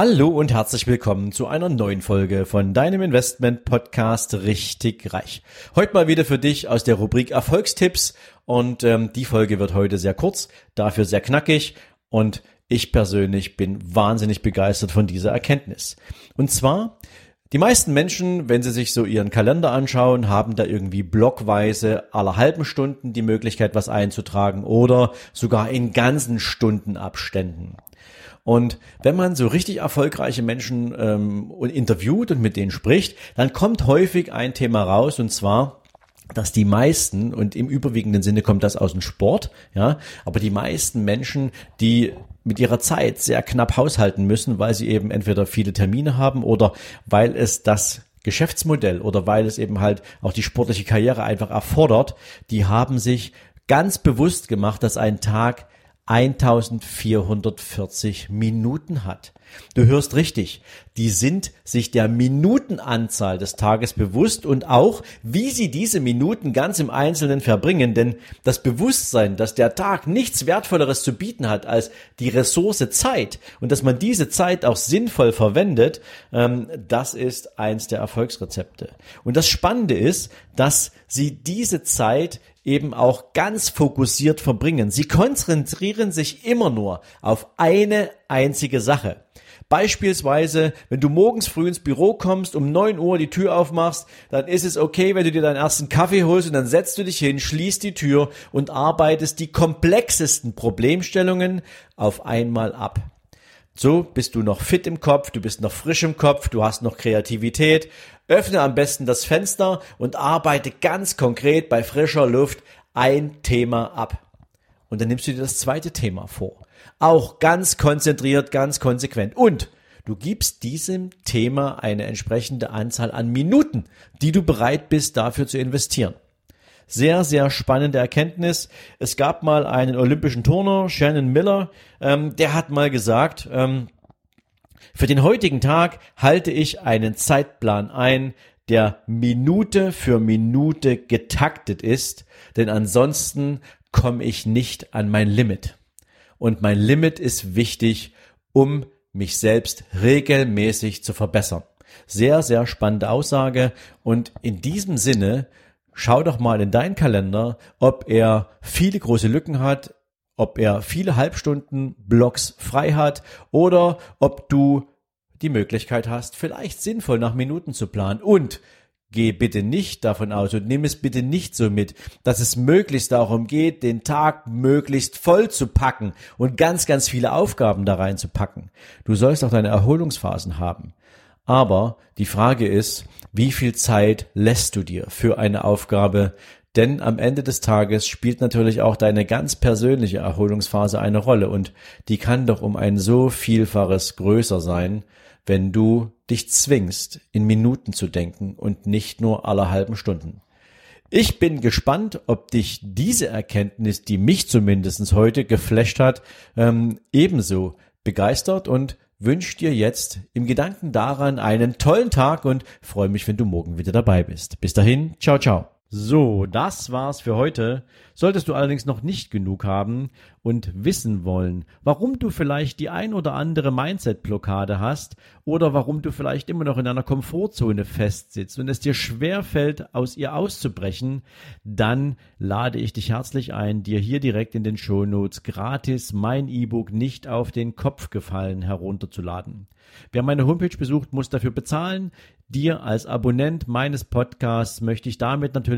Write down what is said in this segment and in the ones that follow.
Hallo und herzlich willkommen zu einer neuen Folge von deinem Investment Podcast Richtig Reich. Heute mal wieder für dich aus der Rubrik Erfolgstipps und ähm, die Folge wird heute sehr kurz, dafür sehr knackig und ich persönlich bin wahnsinnig begeistert von dieser Erkenntnis. Und zwar die meisten Menschen, wenn sie sich so ihren Kalender anschauen, haben da irgendwie blockweise aller halben Stunden die Möglichkeit, was einzutragen oder sogar in ganzen Stundenabständen. Und wenn man so richtig erfolgreiche Menschen ähm, interviewt und mit denen spricht, dann kommt häufig ein Thema raus und zwar, dass die meisten, und im überwiegenden Sinne kommt das aus dem Sport, ja, aber die meisten Menschen, die mit ihrer Zeit sehr knapp haushalten müssen, weil sie eben entweder viele Termine haben oder weil es das Geschäftsmodell oder weil es eben halt auch die sportliche Karriere einfach erfordert, die haben sich ganz bewusst gemacht, dass ein Tag 1440 Minuten hat. Du hörst richtig, die sind sich der Minutenanzahl des Tages bewusst und auch, wie sie diese Minuten ganz im Einzelnen verbringen, denn das Bewusstsein, dass der Tag nichts Wertvolleres zu bieten hat als die Ressource Zeit und dass man diese Zeit auch sinnvoll verwendet, ähm, das ist eins der Erfolgsrezepte. Und das Spannende ist, dass sie diese Zeit eben auch ganz fokussiert verbringen. Sie konzentrieren sich immer nur auf eine einzige Sache. Beispielsweise, wenn du morgens früh ins Büro kommst, um neun Uhr die Tür aufmachst, dann ist es okay, wenn du dir deinen ersten Kaffee holst und dann setzt du dich hin, schließt die Tür und arbeitest die komplexesten Problemstellungen auf einmal ab. So bist du noch fit im Kopf, du bist noch frisch im Kopf, du hast noch Kreativität. Öffne am besten das Fenster und arbeite ganz konkret bei frischer Luft ein Thema ab. Und dann nimmst du dir das zweite Thema vor. Auch ganz konzentriert, ganz konsequent. Und du gibst diesem Thema eine entsprechende Anzahl an Minuten, die du bereit bist dafür zu investieren. Sehr, sehr spannende Erkenntnis. Es gab mal einen olympischen Turner, Shannon Miller, ähm, der hat mal gesagt, ähm, für den heutigen Tag halte ich einen Zeitplan ein, der Minute für Minute getaktet ist, denn ansonsten komme ich nicht an mein Limit und mein Limit ist wichtig, um mich selbst regelmäßig zu verbessern. Sehr, sehr spannende Aussage und in diesem Sinne schau doch mal in deinen Kalender, ob er viele große Lücken hat, ob er viele Halbstunden Blocks frei hat oder ob du die Möglichkeit hast, vielleicht sinnvoll nach Minuten zu planen und Geh bitte nicht davon aus und nimm es bitte nicht so mit, dass es möglichst darum geht, den Tag möglichst voll zu packen und ganz, ganz viele Aufgaben da reinzupacken. Du sollst auch deine Erholungsphasen haben. Aber die Frage ist, wie viel Zeit lässt du dir für eine Aufgabe? Denn am Ende des Tages spielt natürlich auch deine ganz persönliche Erholungsphase eine Rolle und die kann doch um ein so Vielfaches größer sein, wenn du dich zwingst, in Minuten zu denken und nicht nur aller halben Stunden. Ich bin gespannt, ob dich diese Erkenntnis, die mich zumindest heute geflasht hat, ähm, ebenso begeistert und wünsche dir jetzt im Gedanken daran einen tollen Tag und freue mich, wenn du morgen wieder dabei bist. Bis dahin, ciao, ciao. So, das war's für heute. Solltest du allerdings noch nicht genug haben und wissen wollen, warum du vielleicht die ein oder andere Mindset-Blockade hast oder warum du vielleicht immer noch in einer Komfortzone festsitzt und es dir schwer fällt, aus ihr auszubrechen, dann lade ich dich herzlich ein, dir hier direkt in den Show Notes gratis mein E-Book nicht auf den Kopf gefallen herunterzuladen. Wer meine Homepage besucht, muss dafür bezahlen. Dir als Abonnent meines Podcasts möchte ich damit natürlich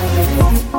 Boom, boom, boom.